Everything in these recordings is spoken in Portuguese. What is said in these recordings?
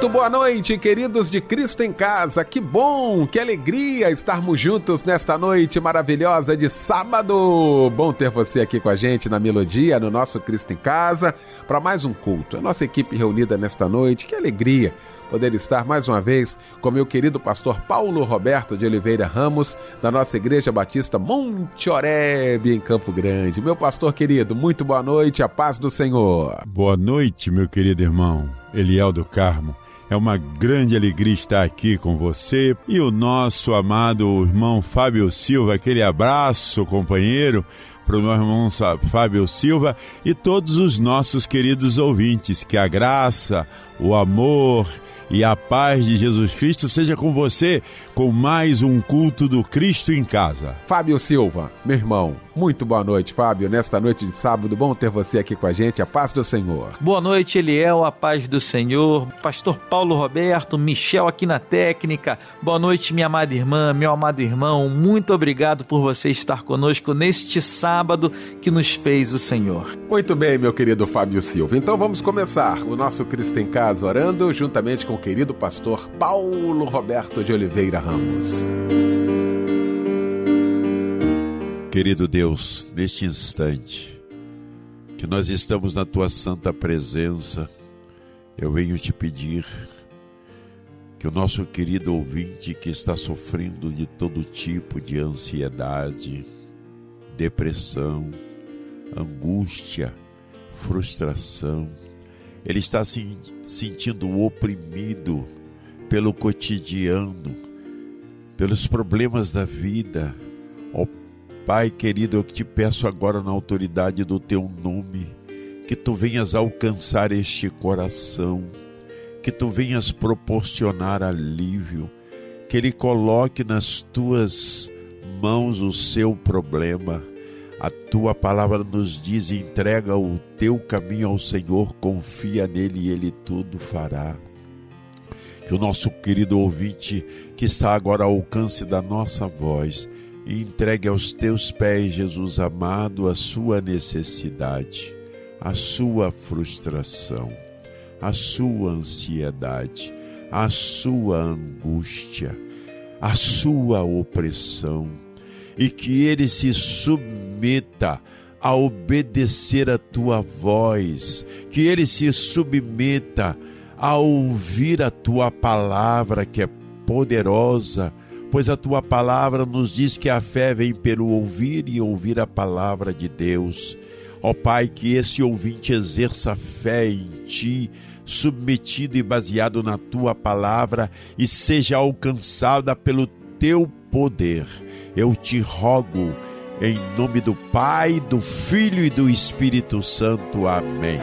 Muito boa noite, queridos de Cristo em Casa. Que bom, que alegria estarmos juntos nesta noite maravilhosa de sábado. Bom ter você aqui com a gente na Melodia, no nosso Cristo em Casa, para mais um culto. A nossa equipe reunida nesta noite, que alegria poder estar mais uma vez com meu querido pastor Paulo Roberto de Oliveira Ramos, da nossa Igreja Batista Monte Oreb, em Campo Grande. Meu pastor querido, muito boa noite, a paz do Senhor. Boa noite, meu querido irmão Eliel do Carmo. É uma grande alegria estar aqui com você e o nosso amado irmão Fábio Silva. Aquele abraço, companheiro, para o meu irmão Fábio Silva e todos os nossos queridos ouvintes. Que a graça, o amor e a paz de Jesus Cristo seja com você com mais um culto do Cristo em casa. Fábio Silva, meu irmão, muito boa noite, Fábio. Nesta noite de sábado, bom ter você aqui com a gente. A paz do Senhor. Boa noite, Eliel, a paz do Senhor. Pastor Paulo Roberto, Michel aqui na técnica. Boa noite, minha amada irmã, meu amado irmão. Muito obrigado por você estar conosco neste sábado que nos fez o Senhor. Muito bem, meu querido Fábio Silva. Então vamos começar o nosso Cristo em Casa orando juntamente com o querido pastor Paulo Roberto de Oliveira Ramos. Querido Deus, neste instante que nós estamos na tua santa presença, eu venho te pedir que o nosso querido ouvinte que está sofrendo de todo tipo de ansiedade, depressão, angústia, frustração, ele está se sentindo oprimido pelo cotidiano, pelos problemas da vida. Pai querido, eu te peço agora na autoridade do teu nome, que tu venhas alcançar este coração, que tu venhas proporcionar alívio, que ele coloque nas tuas mãos o seu problema a tua palavra nos diz: entrega o teu caminho ao Senhor, confia nele e ele tudo fará. Que o nosso querido ouvinte, que está agora ao alcance da nossa voz, entregue aos teus pés, Jesus amado, a sua necessidade, a sua frustração, a sua ansiedade, a sua angústia, a sua opressão e que ele se submeta a obedecer a tua voz, que ele se submeta a ouvir a tua palavra que é poderosa, pois a tua palavra nos diz que a fé vem pelo ouvir e ouvir a palavra de Deus. Ó Pai, que esse ouvinte exerça fé em ti, submetido e baseado na tua palavra e seja alcançada pelo teu poder. Eu te rogo, em nome do Pai, do Filho e do Espírito Santo. Amém.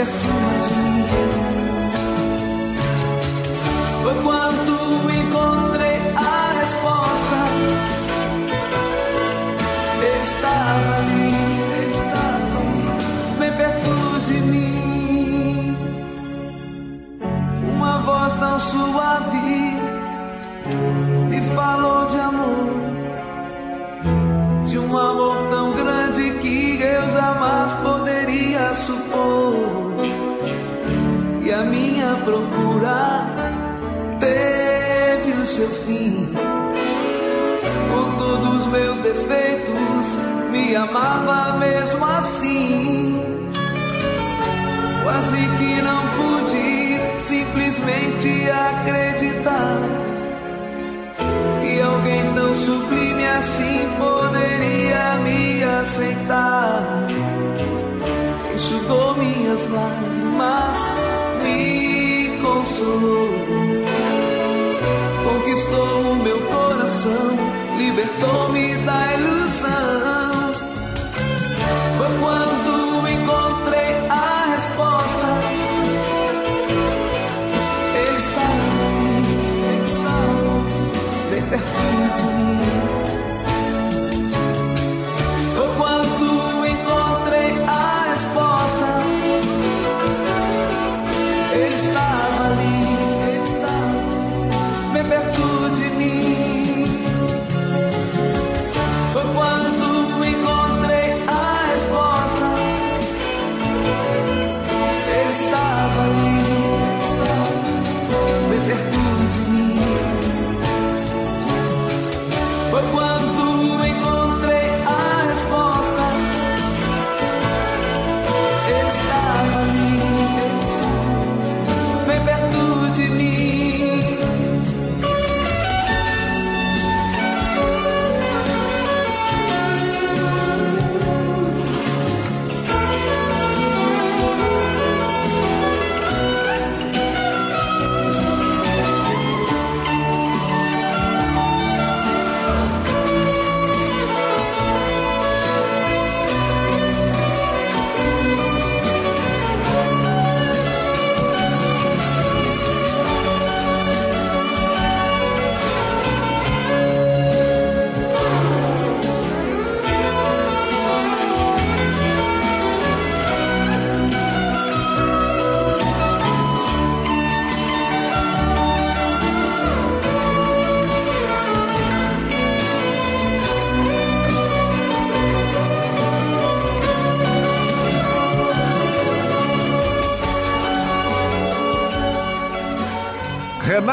Pertinho de mim. Foi quando encontrei a resposta. Estava ali, estava bem perto de mim. Uma voz tão suave me falou me amava mesmo assim. Quase que não pude simplesmente acreditar que alguém tão sublime assim poderia me aceitar. Enxugou minhas lágrimas, me consolou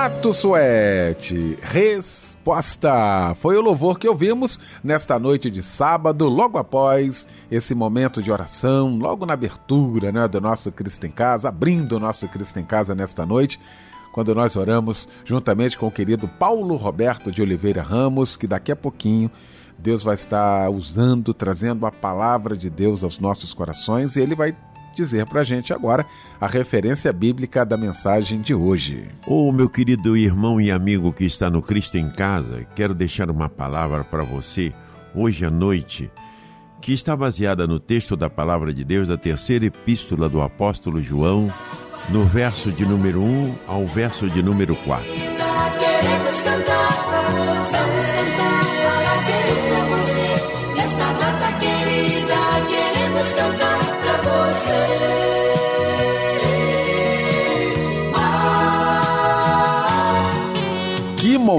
Renato Suete, resposta. Foi o louvor que ouvimos nesta noite de sábado, logo após esse momento de oração, logo na abertura né, do nosso Cristo em Casa, abrindo o nosso Cristo em Casa nesta noite, quando nós oramos juntamente com o querido Paulo Roberto de Oliveira Ramos, que daqui a pouquinho Deus vai estar usando, trazendo a palavra de Deus aos nossos corações e ele vai dizer para a gente agora a referência bíblica da mensagem de hoje. Ô meu querido irmão e amigo que está no Cristo em Casa, quero deixar uma palavra para você hoje à noite, que está baseada no texto da palavra de Deus da terceira epístola do apóstolo João, no verso de número 1 ao verso de número 4.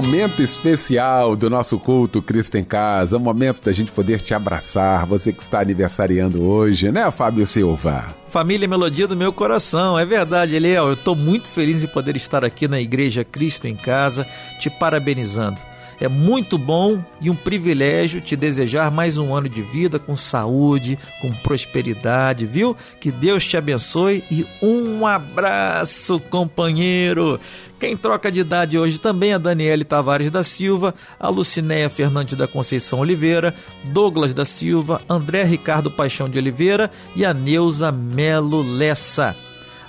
Momento especial do nosso culto Cristo em Casa, um momento da gente poder te abraçar, você que está aniversariando hoje, né, Fábio Silva? Família Melodia do meu coração, é verdade, Eliel. Eu estou muito feliz em poder estar aqui na Igreja Cristo em Casa, te parabenizando. É muito bom e um privilégio te desejar mais um ano de vida com saúde, com prosperidade, viu? Que Deus te abençoe e um abraço, companheiro. Quem troca de idade hoje também é Daniele Tavares da Silva, a Lucinéia Fernandes da Conceição Oliveira, Douglas da Silva, André Ricardo Paixão de Oliveira e a Neuza Melo Lessa.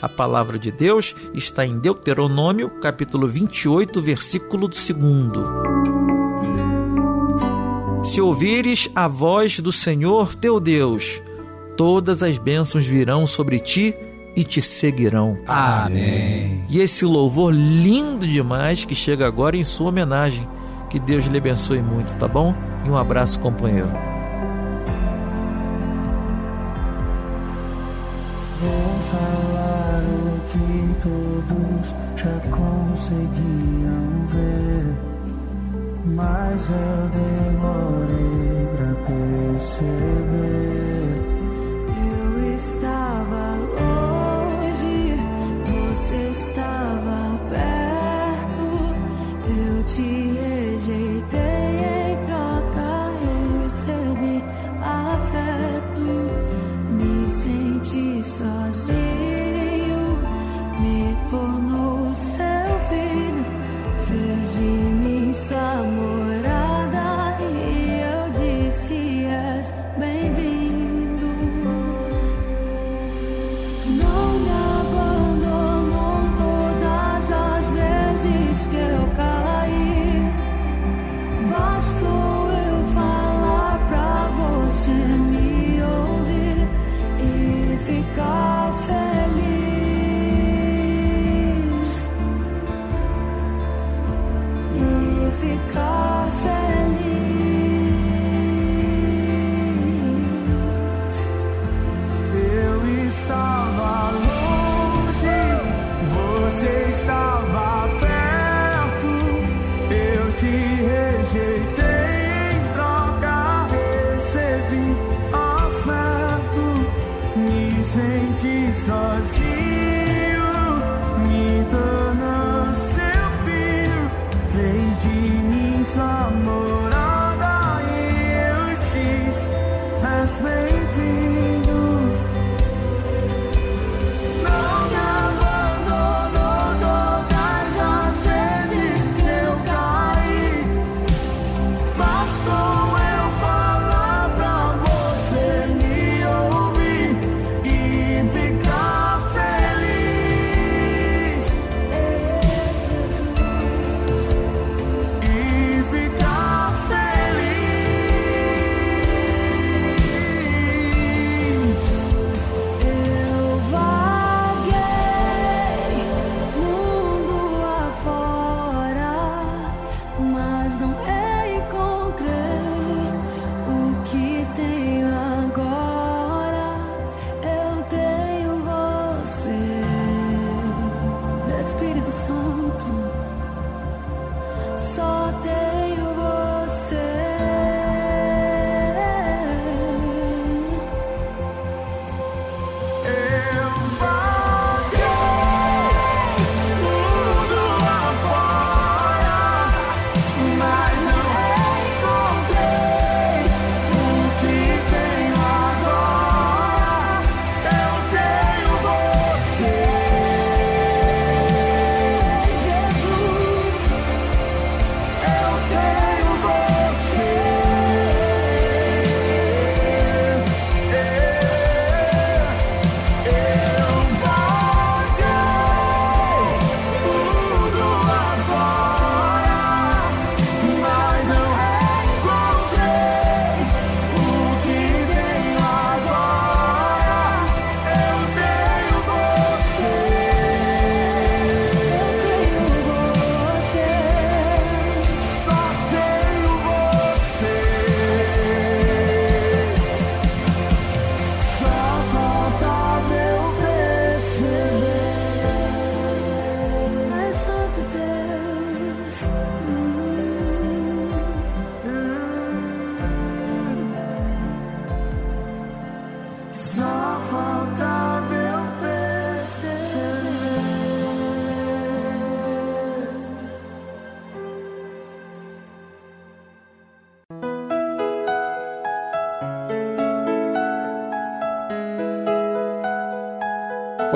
A palavra de Deus está em Deuteronômio, capítulo 28, versículo 2. Se ouvires a voz do Senhor teu Deus, todas as bênçãos virão sobre ti e te seguirão. Amém. E esse louvor lindo demais que chega agora em sua homenagem. Que Deus lhe abençoe muito, tá bom? E um abraço, companheiro. Vou falar o que todos já conseguiam ver, mas eu demorei pra perceber. Eu estava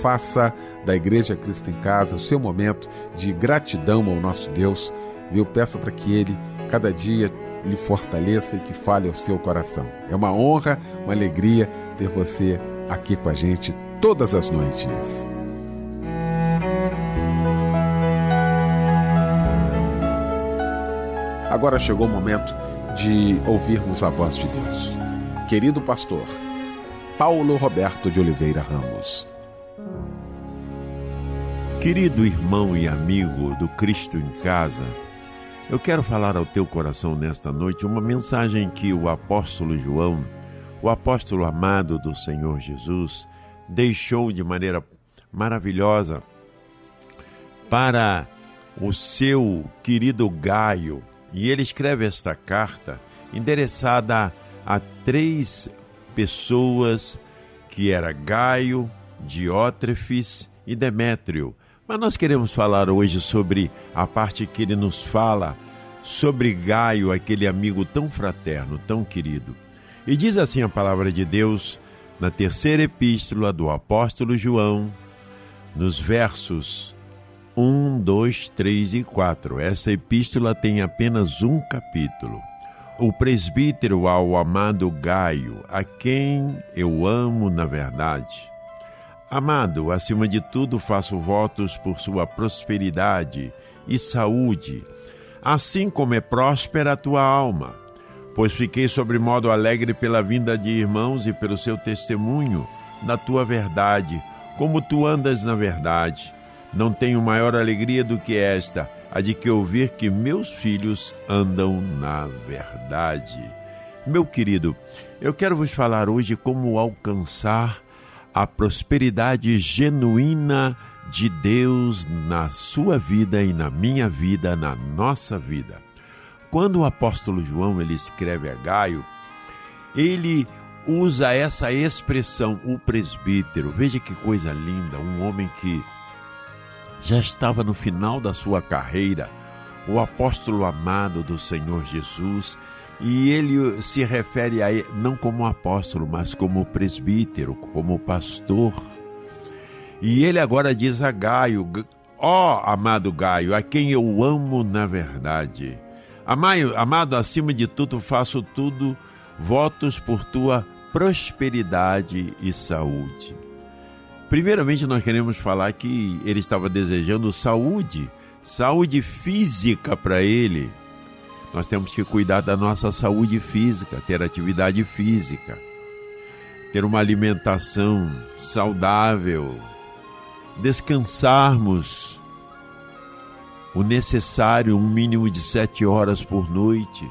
Faça da Igreja Cristo em Casa o seu momento de gratidão ao nosso Deus. Viu? Peça para que Ele cada dia lhe fortaleça e que fale ao seu coração. É uma honra, uma alegria ter você aqui com a gente todas as noites. Agora chegou o momento de ouvirmos a voz de Deus. Querido pastor, Paulo Roberto de Oliveira Ramos. Querido irmão e amigo do Cristo em Casa, eu quero falar ao teu coração nesta noite uma mensagem que o apóstolo João, o apóstolo amado do Senhor Jesus, deixou de maneira maravilhosa para o seu querido Gaio. E ele escreve esta carta endereçada a três pessoas que era Gaio, Diótrefes e Demétrio. Mas nós queremos falar hoje sobre a parte que ele nos fala sobre Gaio, aquele amigo tão fraterno, tão querido. E diz assim a palavra de Deus na terceira epístola do apóstolo João, nos versos 1, 2, 3 e 4. Essa epístola tem apenas um capítulo. O presbítero ao amado Gaio, a quem eu amo na verdade Amado, acima de tudo faço votos por sua prosperidade e saúde, assim como é próspera a tua alma. Pois fiquei sobremodo alegre pela vinda de irmãos e pelo seu testemunho na tua verdade, como tu andas na verdade. Não tenho maior alegria do que esta, a de que ouvir que meus filhos andam na verdade. Meu querido, eu quero vos falar hoje como alcançar a prosperidade genuína de Deus na sua vida e na minha vida, na nossa vida. Quando o apóstolo João ele escreve a Gaio, ele usa essa expressão, o presbítero. Veja que coisa linda, um homem que já estava no final da sua carreira, o apóstolo amado do Senhor Jesus, e ele se refere a ele não como apóstolo, mas como presbítero, como pastor. E ele agora diz a Gaio: Ó oh, amado Gaio, a quem eu amo na verdade. Amado, amado, acima de tudo, faço tudo, votos por tua prosperidade e saúde. Primeiramente, nós queremos falar que ele estava desejando saúde, saúde física para ele. Nós temos que cuidar da nossa saúde física, ter atividade física, ter uma alimentação saudável, descansarmos o necessário, um mínimo de sete horas por noite,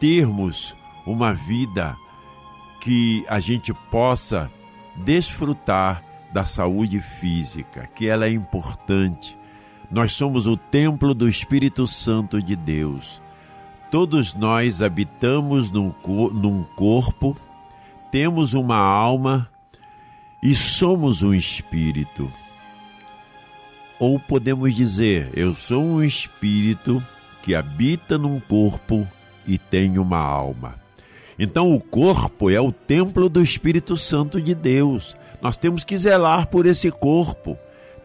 termos uma vida que a gente possa desfrutar da saúde física, que ela é importante nós somos o templo do Espírito Santo de Deus. Todos nós habitamos num, num corpo, temos uma alma e somos um espírito. Ou podemos dizer, eu sou um espírito que habita num corpo e tem uma alma. Então o corpo é o templo do Espírito Santo de Deus. Nós temos que zelar por esse corpo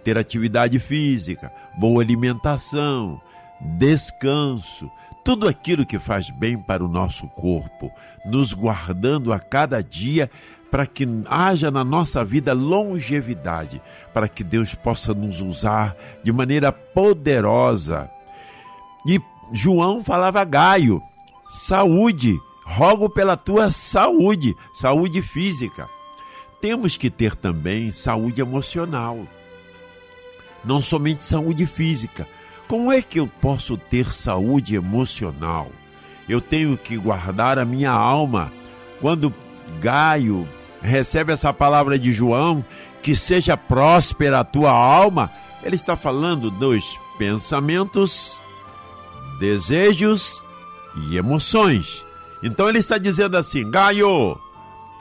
ter atividade física, boa alimentação, descanso, tudo aquilo que faz bem para o nosso corpo, nos guardando a cada dia para que haja na nossa vida longevidade, para que Deus possa nos usar de maneira poderosa. E João falava Gaio, saúde, rogo pela tua saúde, saúde física. Temos que ter também saúde emocional não somente saúde física. Como é que eu posso ter saúde emocional? Eu tenho que guardar a minha alma. Quando Gaio recebe essa palavra de João, que seja próspera a tua alma, ele está falando dos pensamentos, desejos e emoções. Então ele está dizendo assim: Gaio,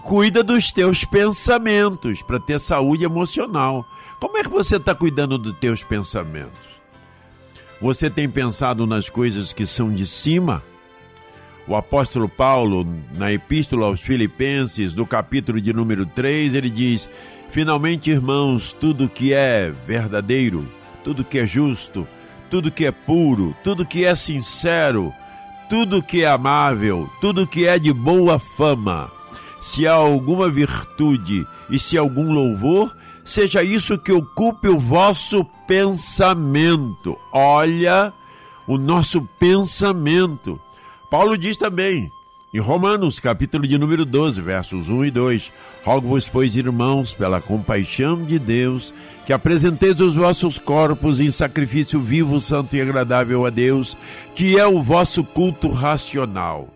cuida dos teus pensamentos para ter saúde emocional. Como é que você está cuidando dos teus pensamentos? Você tem pensado nas coisas que são de cima? O apóstolo Paulo, na epístola aos Filipenses, do capítulo de número 3, ele diz: Finalmente, irmãos, tudo que é verdadeiro, tudo que é justo, tudo que é puro, tudo que é sincero, tudo que é amável, tudo que é de boa fama, se há alguma virtude e se algum louvor, seja isso que ocupe o vosso pensamento. Olha o nosso pensamento. Paulo diz também, em Romanos, capítulo de número 12, versos 1 e 2: Rogo-vos, pois, irmãos, pela compaixão de Deus, que apresenteis os vossos corpos em sacrifício vivo, santo e agradável a Deus, que é o vosso culto racional.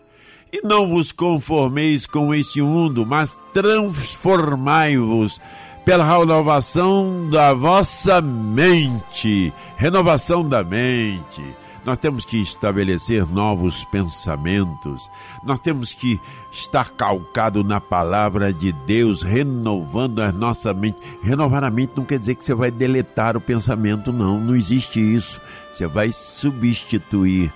E não vos conformeis com este mundo, mas transformai-vos pela renovação da vossa mente. Renovação da mente. Nós temos que estabelecer novos pensamentos. Nós temos que estar calcado na palavra de Deus, renovando a nossa mente. Renovar a mente não quer dizer que você vai deletar o pensamento, não. Não existe isso. Você vai substituir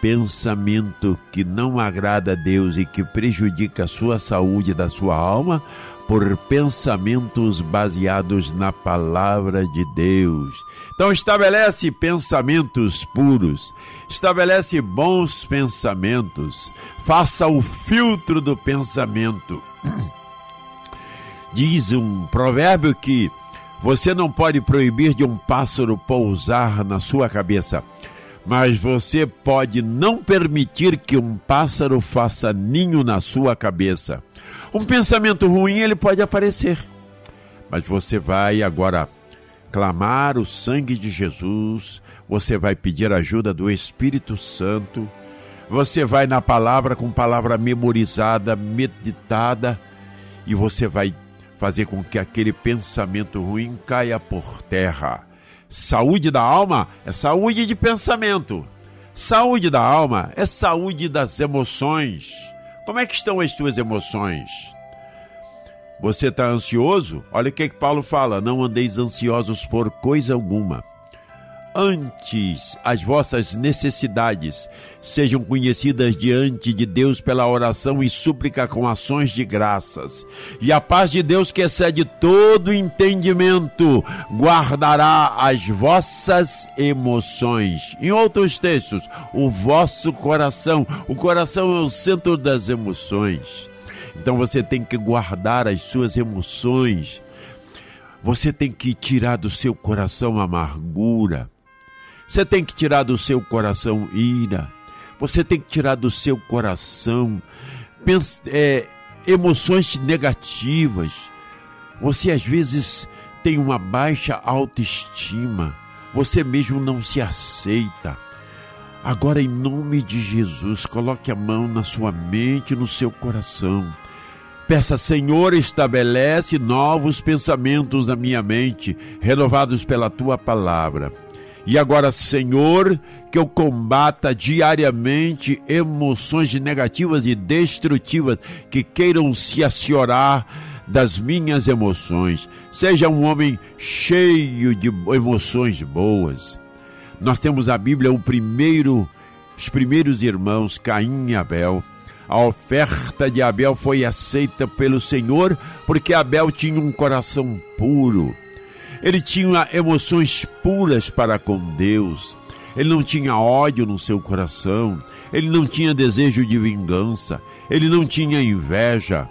pensamento que não agrada a Deus e que prejudica a sua saúde da sua alma por pensamentos baseados na palavra de Deus. Então estabelece pensamentos puros, estabelece bons pensamentos, faça o filtro do pensamento. Diz um provérbio que você não pode proibir de um pássaro pousar na sua cabeça, mas você pode não permitir que um pássaro faça ninho na sua cabeça. Um pensamento ruim ele pode aparecer, mas você vai agora clamar o sangue de Jesus, você vai pedir ajuda do Espírito Santo, você vai na palavra com palavra memorizada, meditada, e você vai fazer com que aquele pensamento ruim caia por terra. Saúde da alma é saúde de pensamento. Saúde da alma é saúde das emoções. Como é que estão as suas emoções? Você está ansioso? Olha o que, que Paulo fala: não andeis ansiosos por coisa alguma. Antes as vossas necessidades sejam conhecidas diante de Deus pela oração e súplica com ações de graças. E a paz de Deus, que excede todo entendimento, guardará as vossas emoções. Em outros textos, o vosso coração. O coração é o centro das emoções. Então você tem que guardar as suas emoções. Você tem que tirar do seu coração amargura. Você tem que tirar do seu coração ira. Você tem que tirar do seu coração é, emoções negativas. Você às vezes tem uma baixa autoestima. Você mesmo não se aceita. Agora, em nome de Jesus, coloque a mão na sua mente, no seu coração. Peça, Senhor, estabelece novos pensamentos na minha mente, renovados pela tua palavra. E agora, Senhor, que eu combata diariamente emoções negativas e destrutivas que queiram se assiorar das minhas emoções. Seja um homem cheio de emoções boas. Nós temos a Bíblia, o primeiro, os primeiros irmãos, Caim e Abel. A oferta de Abel foi aceita pelo Senhor porque Abel tinha um coração puro. Ele tinha emoções puras para com Deus. Ele não tinha ódio no seu coração. Ele não tinha desejo de vingança. Ele não tinha inveja.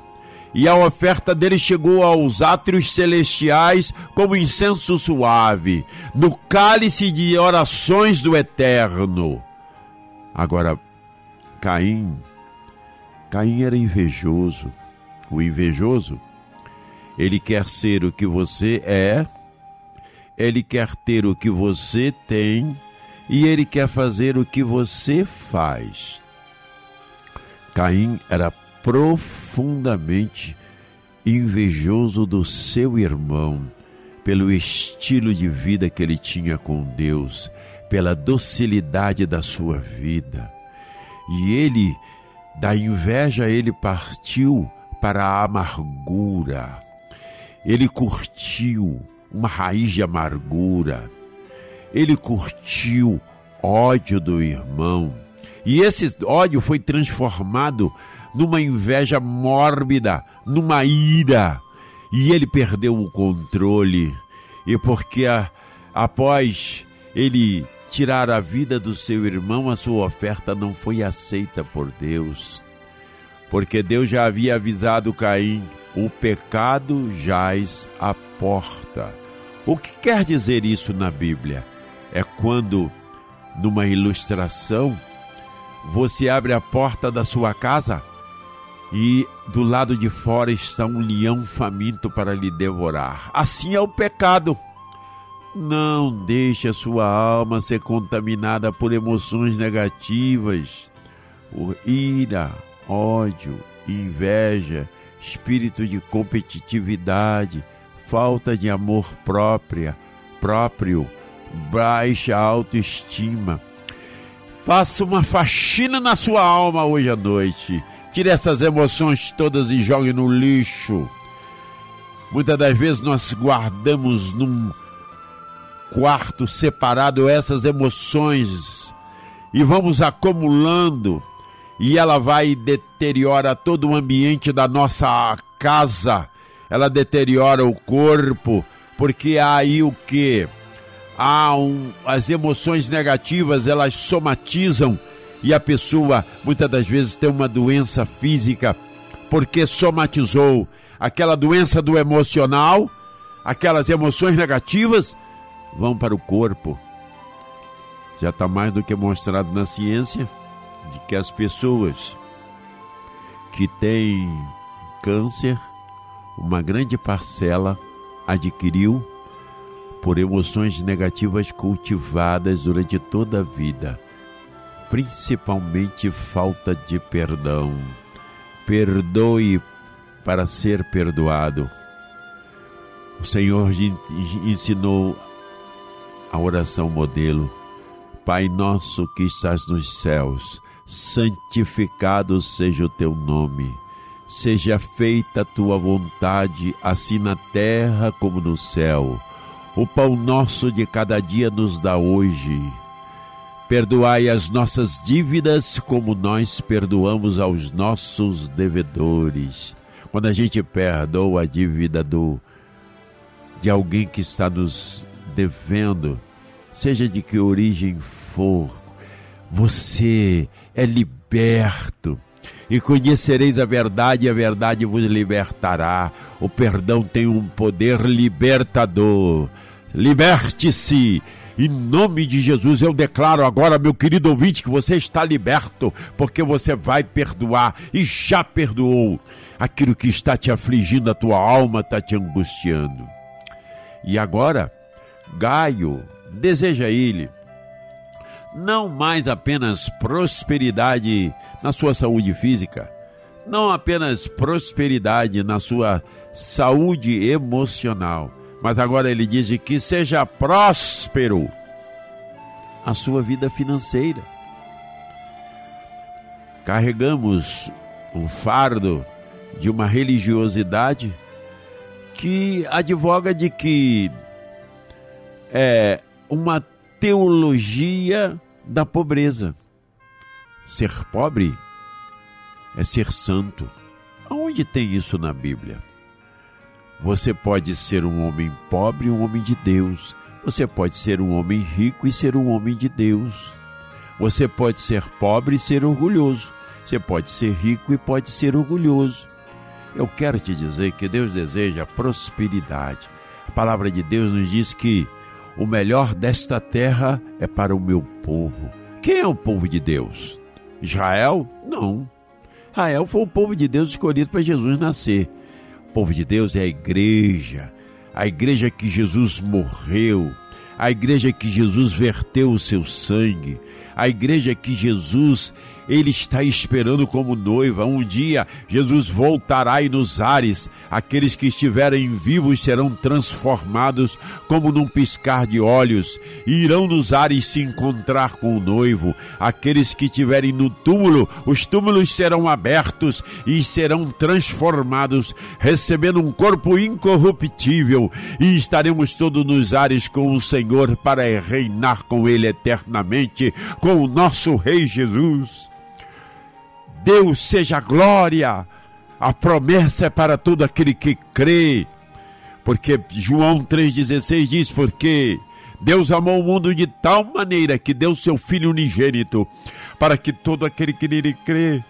E a oferta dele chegou aos átrios celestiais como incenso suave, no cálice de orações do Eterno. Agora, Caim Caim era invejoso. O invejoso, ele quer ser o que você é, ele quer ter o que você tem e ele quer fazer o que você faz. Caim era profundamente invejoso do seu irmão, pelo estilo de vida que ele tinha com Deus, pela docilidade da sua vida. E ele, da inveja, ele partiu para a amargura. Ele curtiu uma raiz de amargura. Ele curtiu ódio do irmão. E esse ódio foi transformado numa inveja mórbida, numa ira. E ele perdeu o controle. E porque a, após ele tirar a vida do seu irmão, a sua oferta não foi aceita por Deus. Porque Deus já havia avisado Caim: o pecado jaz à porta. O que quer dizer isso na Bíblia? É quando, numa ilustração, você abre a porta da sua casa e do lado de fora está um leão faminto para lhe devorar. Assim é o pecado. Não deixe a sua alma ser contaminada por emoções negativas, por ira, ódio, inveja, espírito de competitividade, falta de amor própria, próprio, baixa autoestima. Faça uma faxina na sua alma hoje à noite. Tire essas emoções todas e jogue no lixo. Muitas das vezes nós guardamos num quarto separado essas emoções e vamos acumulando e ela vai deteriora todo o ambiente da nossa casa. Ela deteriora o corpo, porque aí o que? Há um, as emoções negativas, elas somatizam e a pessoa muitas das vezes tem uma doença física porque somatizou aquela doença do emocional, aquelas emoções negativas vão para o corpo. Já está mais do que mostrado na ciência de que as pessoas que têm câncer, uma grande parcela adquiriu por emoções negativas cultivadas durante toda a vida, principalmente falta de perdão. Perdoe para ser perdoado. O Senhor ensinou a oração modelo. Pai nosso que estás nos céus, santificado seja o teu nome. Seja feita a tua vontade, assim na terra como no céu. O pão nosso de cada dia nos dá hoje. Perdoai as nossas dívidas, como nós perdoamos aos nossos devedores. Quando a gente perdoa a dívida do de alguém que está nos devendo, seja de que origem for, você é liberto. E conhecereis a verdade, e a verdade vos libertará. O perdão tem um poder libertador. Liberte-se. Em nome de Jesus, eu declaro agora, meu querido ouvinte, que você está liberto, porque você vai perdoar e já perdoou aquilo que está te afligindo, a tua alma está te angustiando. E agora, Gaio deseja ele não mais apenas prosperidade na sua saúde física, não apenas prosperidade na sua saúde emocional, mas agora ele diz que seja próspero a sua vida financeira. Carregamos um fardo de uma religiosidade que advoga de que é uma teologia da pobreza. Ser pobre é ser santo. Aonde tem isso na Bíblia? Você pode ser um homem pobre e um homem de Deus. Você pode ser um homem rico e ser um homem de Deus. Você pode ser pobre e ser orgulhoso. Você pode ser rico e pode ser orgulhoso. Eu quero te dizer que Deus deseja prosperidade. A palavra de Deus nos diz que o melhor desta terra é para o meu povo. Quem é o povo de Deus? Israel? Não. Israel foi o povo de Deus escolhido para Jesus nascer. O povo de Deus é a igreja, a igreja que Jesus morreu, a igreja que Jesus verteu o seu sangue, a igreja que Jesus ele está esperando como noiva. Um dia Jesus voltará e nos ares, aqueles que estiverem vivos serão transformados como num piscar de olhos, e irão nos ares se encontrar com o noivo. Aqueles que estiverem no túmulo, os túmulos serão abertos e serão transformados, recebendo um corpo incorruptível, e estaremos todos nos ares com o Senhor para reinar com Ele eternamente, com o nosso Rei Jesus. Deus seja glória. A promessa é para todo aquele que crê. Porque João 3,16 diz: Porque Deus amou o mundo de tal maneira que deu seu Filho unigênito, para que todo aquele que nele crê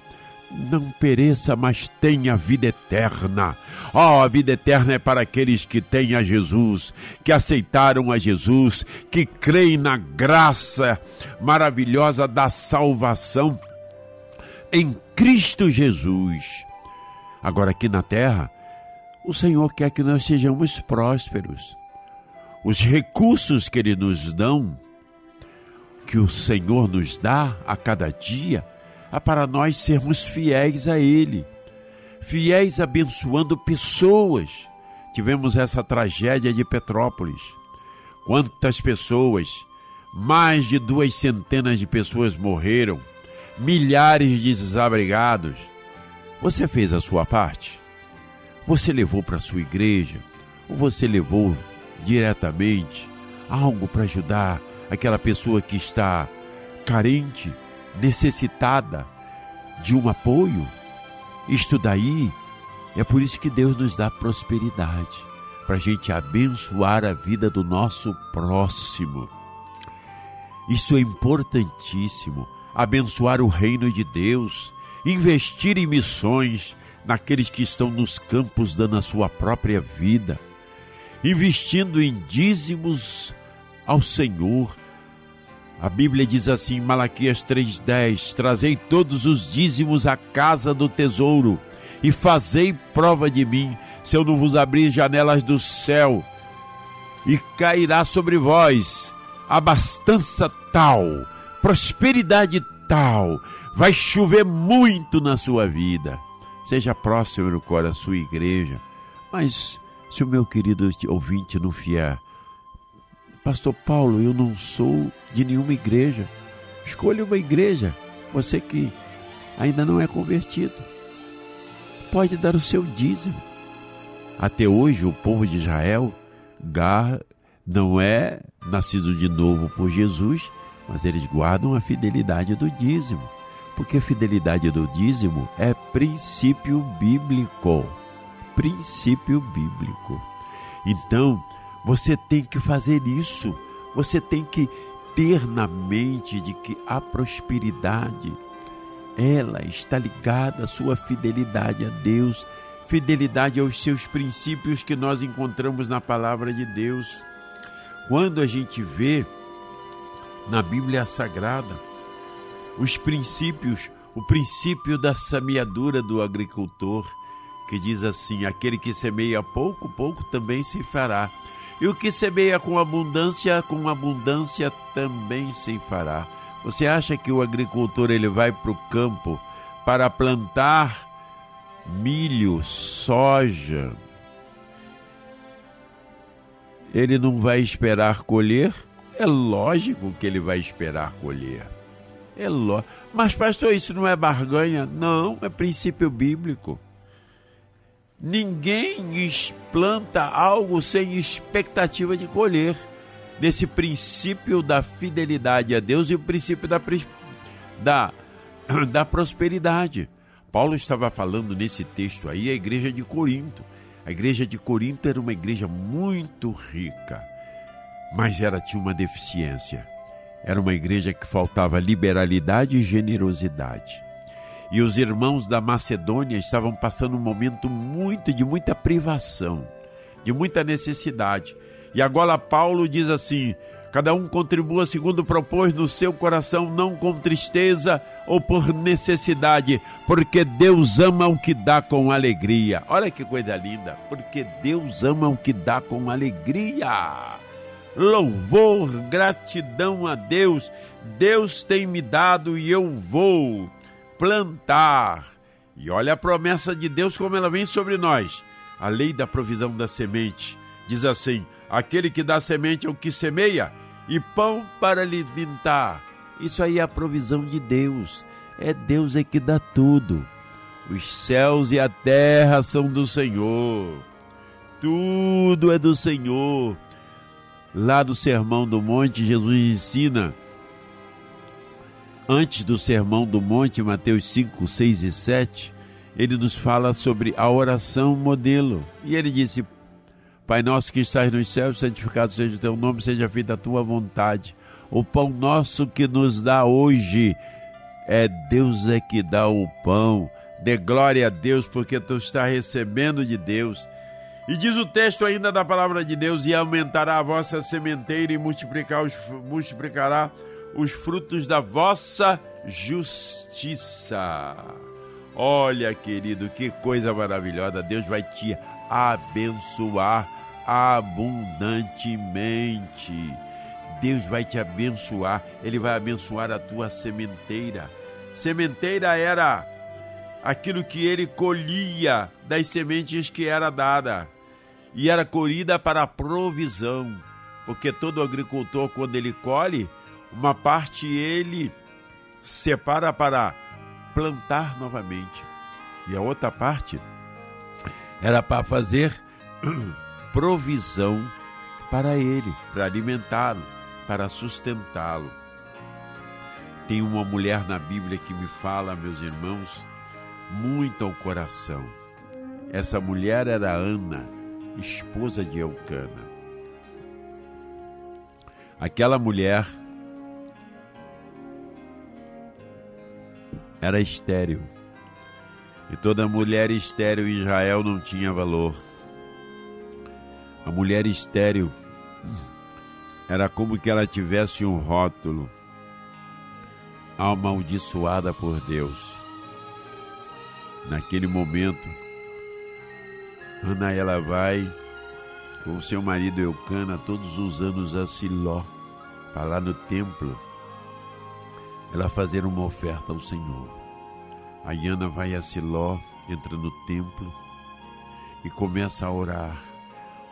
não pereça, mas tenha vida eterna. Oh, a vida eterna é para aqueles que têm a Jesus, que aceitaram a Jesus, que creem na graça maravilhosa da salvação em Cristo Jesus. Agora, aqui na terra, o Senhor quer que nós sejamos prósperos. Os recursos que Ele nos dão, que o Senhor nos dá a cada dia, é para nós sermos fiéis a Ele, fiéis abençoando pessoas. Tivemos essa tragédia de Petrópolis. Quantas pessoas, mais de duas centenas de pessoas morreram milhares de desabrigados. Você fez a sua parte? Você levou para sua igreja? Ou você levou diretamente algo para ajudar aquela pessoa que está carente, necessitada de um apoio? Isto daí é por isso que Deus nos dá prosperidade para a gente abençoar a vida do nosso próximo. Isso é importantíssimo abençoar o reino de Deus, investir em missões naqueles que estão nos campos dando a sua própria vida, investindo em dízimos ao Senhor. A Bíblia diz assim em Malaquias 3,10: Trazei todos os dízimos à casa do tesouro e fazei prova de mim, se eu não vos abrir janelas do céu, e cairá sobre vós abastança tal prosperidade tal, vai chover muito na sua vida. Seja próximo no cor a sua igreja. Mas se o meu querido ouvinte não fier, Pastor Paulo, eu não sou de nenhuma igreja. Escolha uma igreja. Você que ainda não é convertido, pode dar o seu dízimo. Até hoje, o povo de Israel não é nascido de novo por Jesus, mas eles guardam a fidelidade do dízimo, porque a fidelidade do dízimo é princípio bíblico. Princípio bíblico. Então, você tem que fazer isso. Você tem que ter na mente de que a prosperidade ela está ligada à sua fidelidade a Deus, fidelidade aos seus princípios que nós encontramos na palavra de Deus. Quando a gente vê na Bíblia Sagrada. Os princípios, o princípio da semeadura do agricultor, que diz assim: aquele que semeia pouco, pouco também se fará. E o que semeia com abundância, com abundância também se fará. Você acha que o agricultor ele vai para o campo para plantar milho, soja? Ele não vai esperar colher? É lógico que ele vai esperar colher. É lógico. Mas, pastor, isso não é barganha? Não, é princípio bíblico. Ninguém planta algo sem expectativa de colher. Nesse princípio da fidelidade a Deus e o princípio da, da, da prosperidade. Paulo estava falando nesse texto aí a igreja de Corinto. A igreja de Corinto era uma igreja muito rica mas ela tinha uma deficiência. Era uma igreja que faltava liberalidade e generosidade. E os irmãos da Macedônia estavam passando um momento muito de muita privação, de muita necessidade. E agora Paulo diz assim: cada um contribua segundo propôs no seu coração, não com tristeza ou por necessidade, porque Deus ama o que dá com alegria. Olha que coisa linda, porque Deus ama o que dá com alegria louvor, gratidão a Deus. Deus tem me dado e eu vou. plantar. E olha a promessa de Deus como ela vem sobre nós. A lei da provisão da semente diz assim: aquele que dá semente é o que semeia e pão para alimentar. Isso aí é a provisão de Deus. É Deus é que dá tudo. Os céus e a terra são do Senhor. Tudo é do Senhor. Lá do Sermão do Monte, Jesus ensina. Antes do Sermão do Monte, Mateus 5, 6 e 7, ele nos fala sobre a oração modelo. E ele disse: Pai nosso que estás nos céus, santificado seja o teu nome, seja feita a tua vontade. O pão nosso que nos dá hoje, é Deus é que dá o pão. Dê glória a Deus, porque tu está recebendo de Deus. E diz o texto ainda da palavra de Deus: e aumentará a vossa sementeira e multiplicar os, multiplicará os frutos da vossa justiça. Olha, querido, que coisa maravilhosa! Deus vai te abençoar abundantemente. Deus vai te abençoar, Ele vai abençoar a tua sementeira. Sementeira era aquilo que ele colhia das sementes que era dada e era colhida para a provisão, porque todo agricultor quando ele colhe, uma parte ele separa para plantar novamente e a outra parte era para fazer provisão para ele, para alimentá-lo, para sustentá-lo. Tem uma mulher na Bíblia que me fala, meus irmãos, muito ao coração. Essa mulher era Ana, esposa de Eucana. Aquela mulher era estéril. E toda mulher estéril em Israel não tinha valor. A mulher estéril era como que ela tivesse um rótulo amaldiçoada por Deus. Naquele momento, Ana ela vai com seu marido Eucana todos os anos a Siló, para lá no templo, ela fazer uma oferta ao Senhor. A Ana vai a Siló, entra no templo e começa a orar,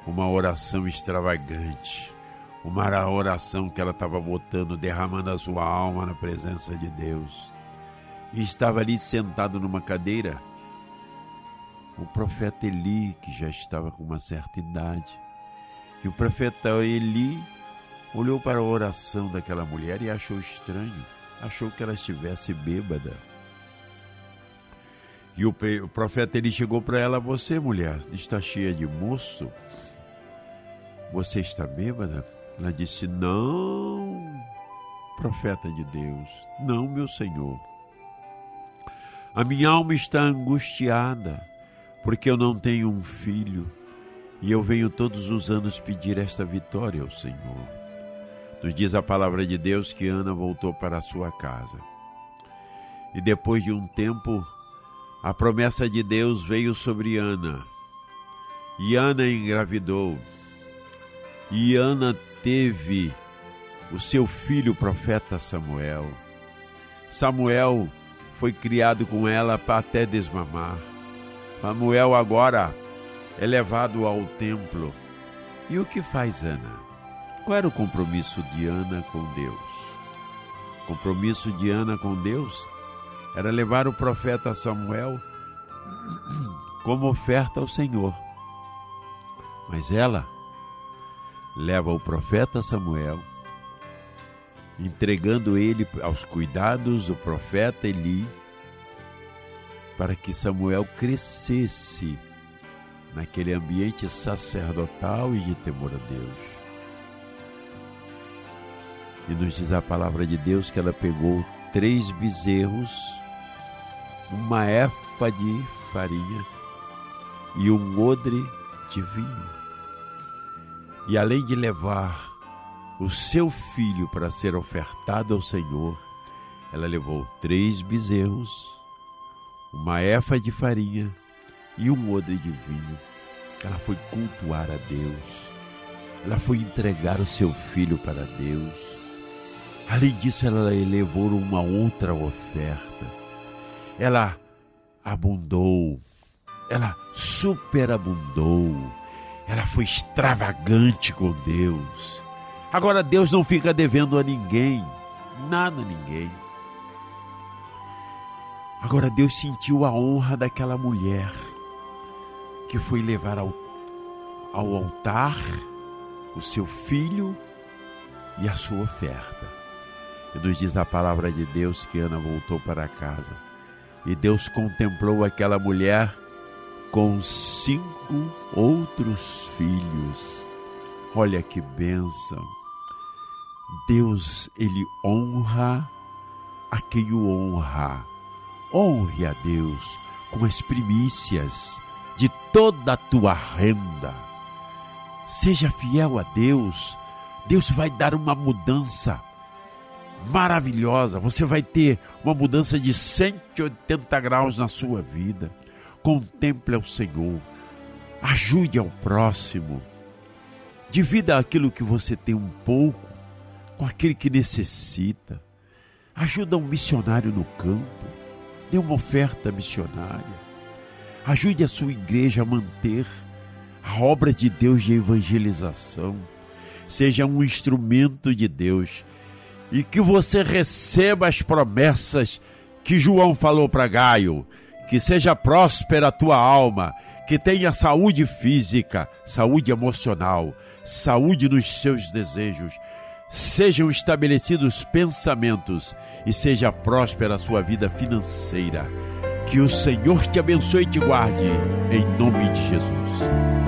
uma oração extravagante uma oração que ela estava botando, derramando a sua alma na presença de Deus. E estava ali sentado numa cadeira o profeta Eli, que já estava com uma certa idade. E o profeta Eli olhou para a oração daquela mulher e achou estranho, achou que ela estivesse bêbada. E o, profeta Eli chegou para ela: Você, mulher, está cheia de moço? Você está bêbada? Ela disse: Não, profeta de Deus, não, meu senhor. A minha alma está angustiada, porque eu não tenho um filho, e eu venho todos os anos pedir esta vitória ao Senhor. Nos diz a palavra de Deus que Ana voltou para a sua casa. E depois de um tempo, a promessa de Deus veio sobre Ana. E Ana engravidou. E Ana teve o seu filho, o profeta Samuel. Samuel foi criado com ela para até desmamar. Samuel agora é levado ao templo. E o que faz Ana? Qual era o compromisso de Ana com Deus? O compromisso de Ana com Deus era levar o profeta Samuel como oferta ao Senhor. Mas ela leva o profeta Samuel, entregando ele aos cuidados do profeta Eli, para que Samuel crescesse naquele ambiente sacerdotal e de temor a Deus. E nos diz a palavra de Deus que ela pegou três bezerros, uma éfa de farinha e um odre de vinho e além de levar o seu filho para ser ofertado ao Senhor, ela levou três bezerros, uma efa de farinha e um odre de vinho. Ela foi cultuar a Deus. Ela foi entregar o seu filho para Deus. Além disso, ela levou uma outra oferta. ela abundou, ela superabundou, ela foi extravagante com Deus. Agora Deus não fica devendo a ninguém, nada a ninguém. Agora Deus sentiu a honra daquela mulher que foi levar ao, ao altar o seu filho e a sua oferta. E nos diz a palavra de Deus que Ana voltou para casa. E Deus contemplou aquela mulher com cinco outros filhos. Olha que bênção. Deus, ele honra a quem o honra. Honre a Deus com as primícias de toda a tua renda. Seja fiel a Deus. Deus vai dar uma mudança maravilhosa. Você vai ter uma mudança de 180 graus na sua vida. Contemple ao Senhor. Ajude ao próximo. Divida aquilo que você tem um pouco com aquele que necessita. Ajuda um missionário no campo. Dê uma oferta missionária. Ajude a sua igreja a manter a obra de Deus de evangelização. Seja um instrumento de Deus e que você receba as promessas que João falou para Gaio. Que seja próspera a tua alma, que tenha saúde física, saúde emocional, saúde nos seus desejos. Sejam estabelecidos pensamentos e seja próspera a sua vida financeira. Que o Senhor te abençoe e te guarde, em nome de Jesus.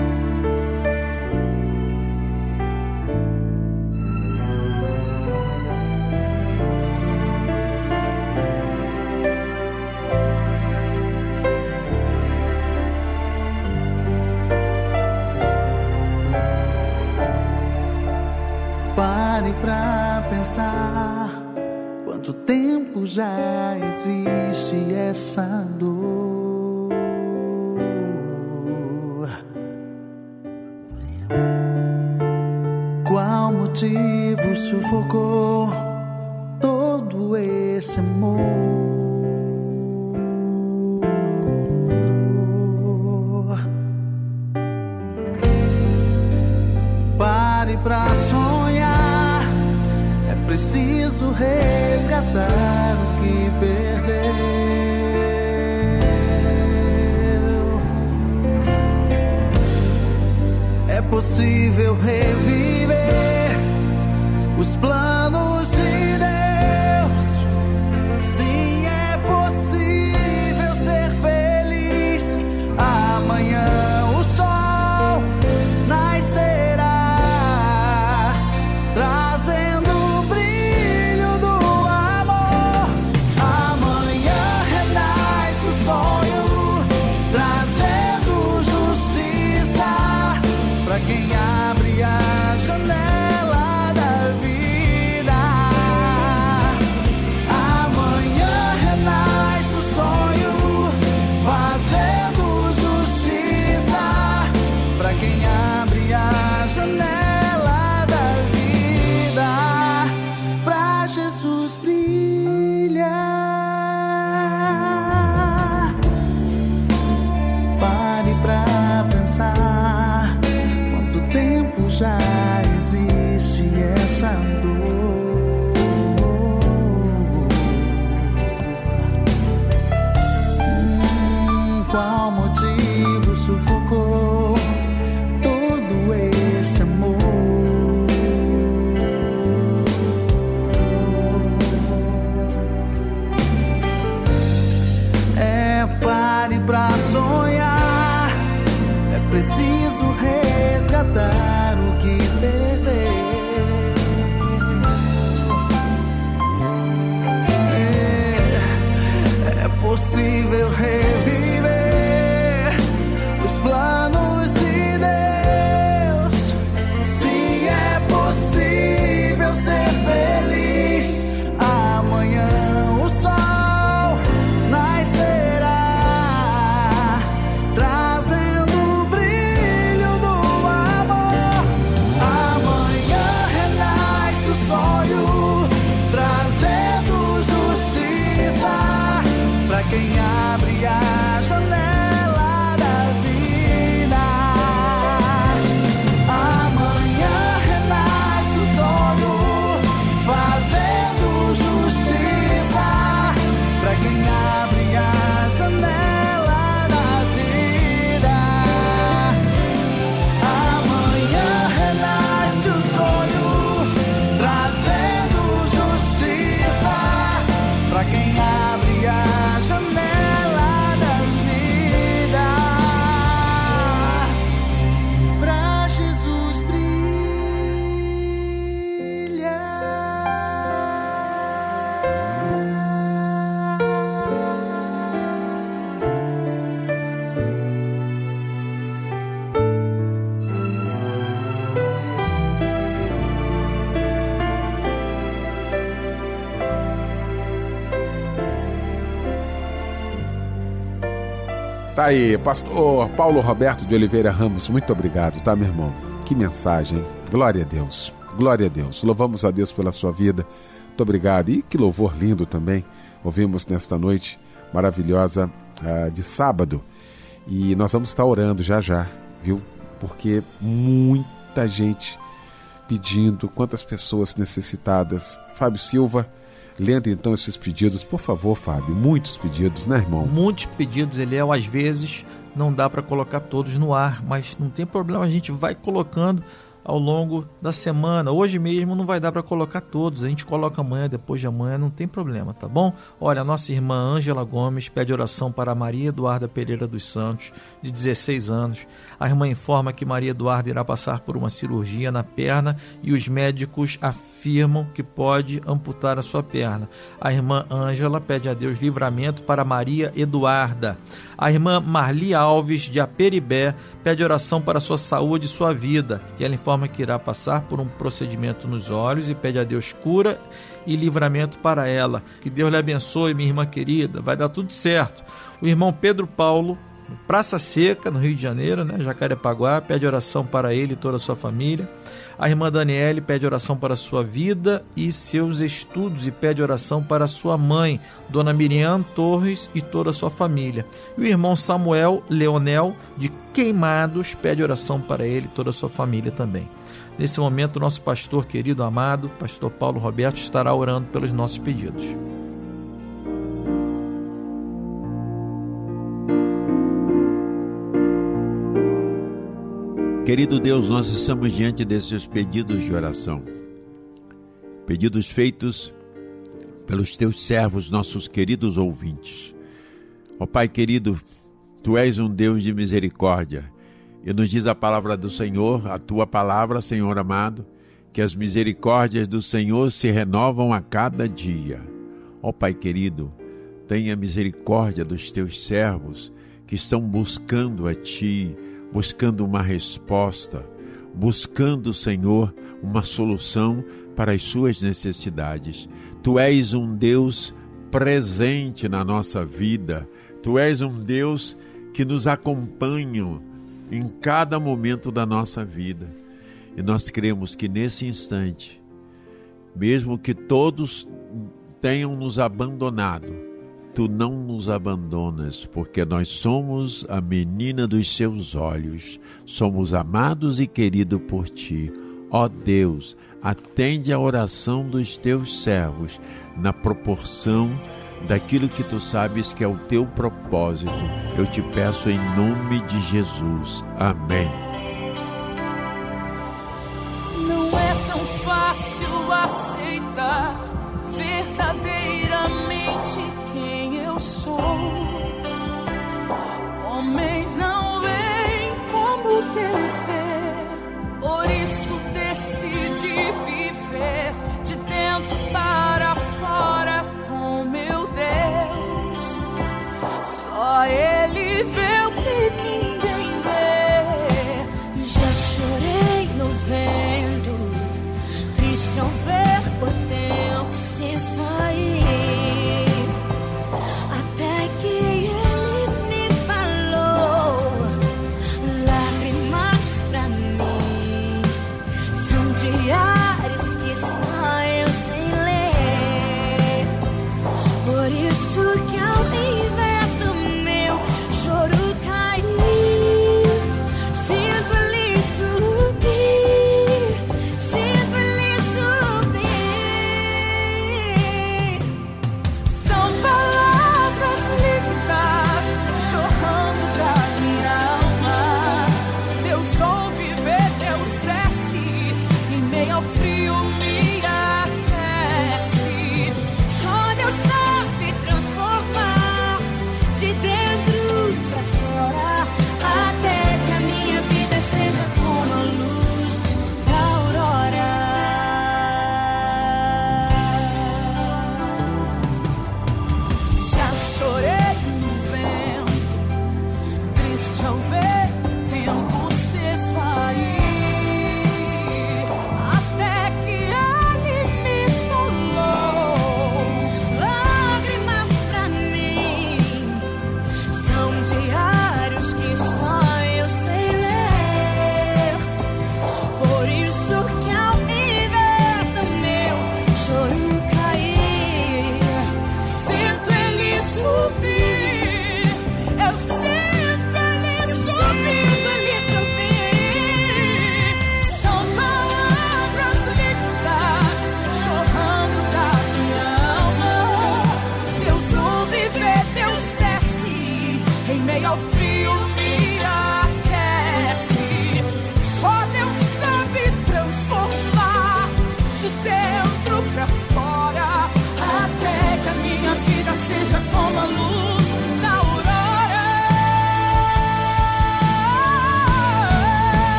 Opening up the eyes aí, pastor Paulo Roberto de Oliveira Ramos, muito obrigado, tá, meu irmão? Que mensagem. Glória a Deus. Glória a Deus. Louvamos a Deus pela sua vida. Muito obrigado. E que louvor lindo também. Ouvimos nesta noite maravilhosa uh, de sábado. E nós vamos estar orando já já, viu? Porque muita gente pedindo, quantas pessoas necessitadas. Fábio Silva, lendo então esses pedidos, por favor, Fábio. Muitos pedidos, né, irmão? Muitos pedidos, Eliel. Às vezes não dá para colocar todos no ar, mas não tem problema, a gente vai colocando ao longo da semana. Hoje mesmo não vai dar para colocar todos, a gente coloca amanhã, depois de amanhã, não tem problema, tá bom? Olha, a nossa irmã Ângela Gomes pede oração para Maria Eduarda Pereira dos Santos, de 16 anos. A irmã informa que Maria Eduarda irá passar por uma cirurgia na perna e os médicos afirmam que pode amputar a sua perna. A irmã Ângela pede a Deus livramento para Maria Eduarda. A irmã Marli Alves, de Aperibé, pede oração para sua saúde e sua vida. E ela informa que irá passar por um procedimento nos olhos e pede a Deus cura e livramento para ela. Que Deus lhe abençoe, minha irmã querida. Vai dar tudo certo. O irmão Pedro Paulo Praça Seca, no Rio de Janeiro, né? Jacarepaguá, pede oração para ele e toda a sua família. A irmã Daniele pede oração para sua vida e seus estudos e pede oração para sua mãe, Dona Miriam Torres e toda a sua família. E o irmão Samuel Leonel, de Queimados, pede oração para ele e toda a sua família também. Nesse momento, nosso pastor querido, amado, pastor Paulo Roberto, estará orando pelos nossos pedidos. Querido Deus, nós estamos diante desses pedidos de oração. Pedidos feitos pelos teus servos, nossos queridos ouvintes. Ó Pai querido, tu és um Deus de misericórdia. E nos diz a palavra do Senhor, a tua palavra, Senhor amado, que as misericórdias do Senhor se renovam a cada dia. Ó Pai querido, tenha misericórdia dos teus servos que estão buscando a ti buscando uma resposta, buscando, Senhor, uma solução para as suas necessidades. Tu és um Deus presente na nossa vida, tu és um Deus que nos acompanha em cada momento da nossa vida. E nós cremos que nesse instante, mesmo que todos tenham nos abandonado, tu não nos abandonas, porque nós somos a menina dos seus olhos, somos amados e queridos por ti. Ó Deus, atende a oração dos teus servos na proporção daquilo que tu sabes que é o teu propósito. Eu te peço em nome de Jesus. Amém. Ele vê o que ninguém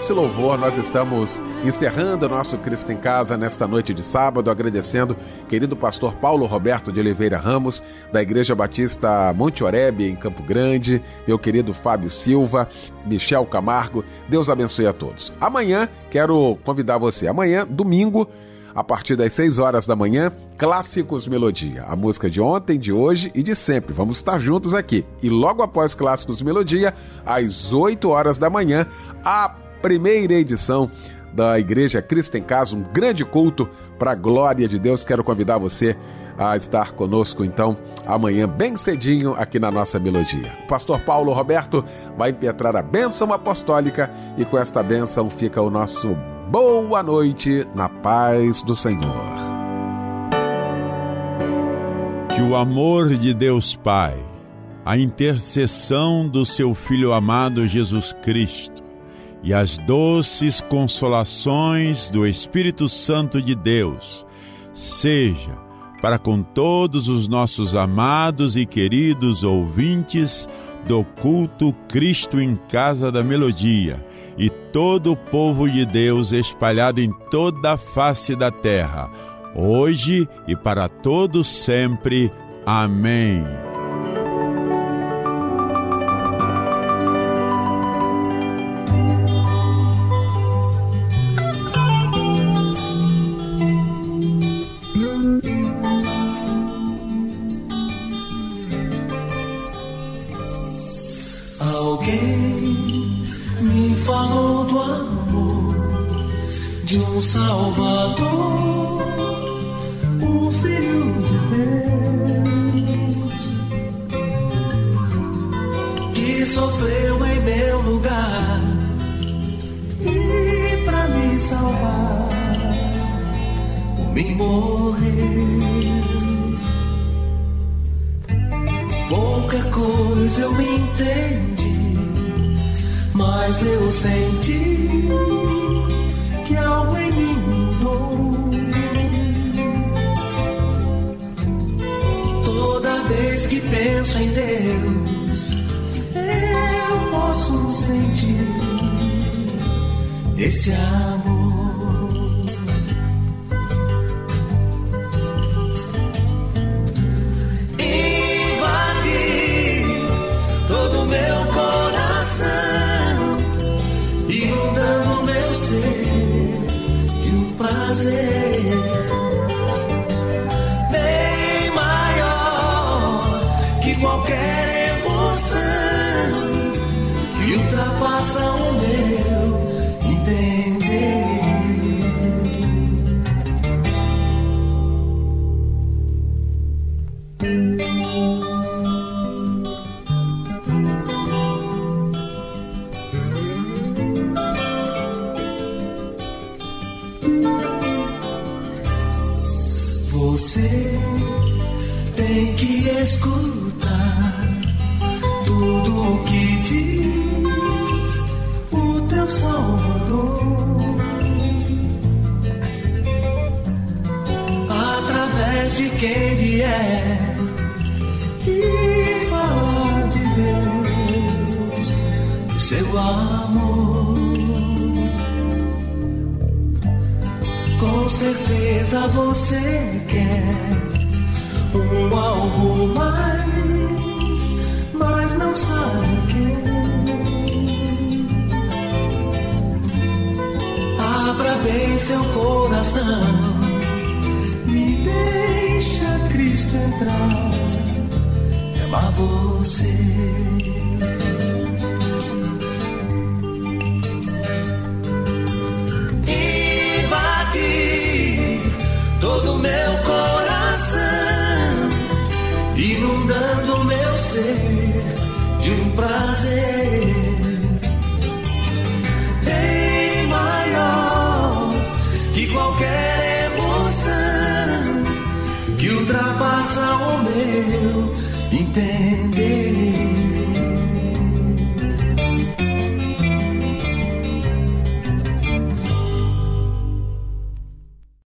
esse louvor nós estamos encerrando o nosso Cristo em Casa nesta noite de sábado, agradecendo querido pastor Paulo Roberto de Oliveira Ramos, da Igreja Batista Monte Oreb, em Campo Grande, meu querido Fábio Silva, Michel Camargo. Deus abençoe a todos. Amanhã quero convidar você, amanhã, domingo, a partir das 6 horas da manhã, Clássicos Melodia, a música de ontem, de hoje e de sempre. Vamos estar juntos aqui. E logo após Clássicos Melodia, às 8 horas da manhã, a primeira edição da Igreja Cristo em Casa, um grande culto para a glória de Deus. Quero convidar você a estar conosco então amanhã bem cedinho aqui na nossa melodia. O pastor Paulo Roberto vai impetrar a bênção apostólica e com esta bênção fica o nosso boa noite na paz do Senhor. Que o amor de Deus Pai, a intercessão do seu Filho amado Jesus Cristo e as doces consolações do Espírito Santo de Deus seja para com todos os nossos amados e queridos ouvintes do culto Cristo em Casa da Melodia e todo o povo de Deus espalhado em toda a face da terra, hoje e para todos sempre. Amém.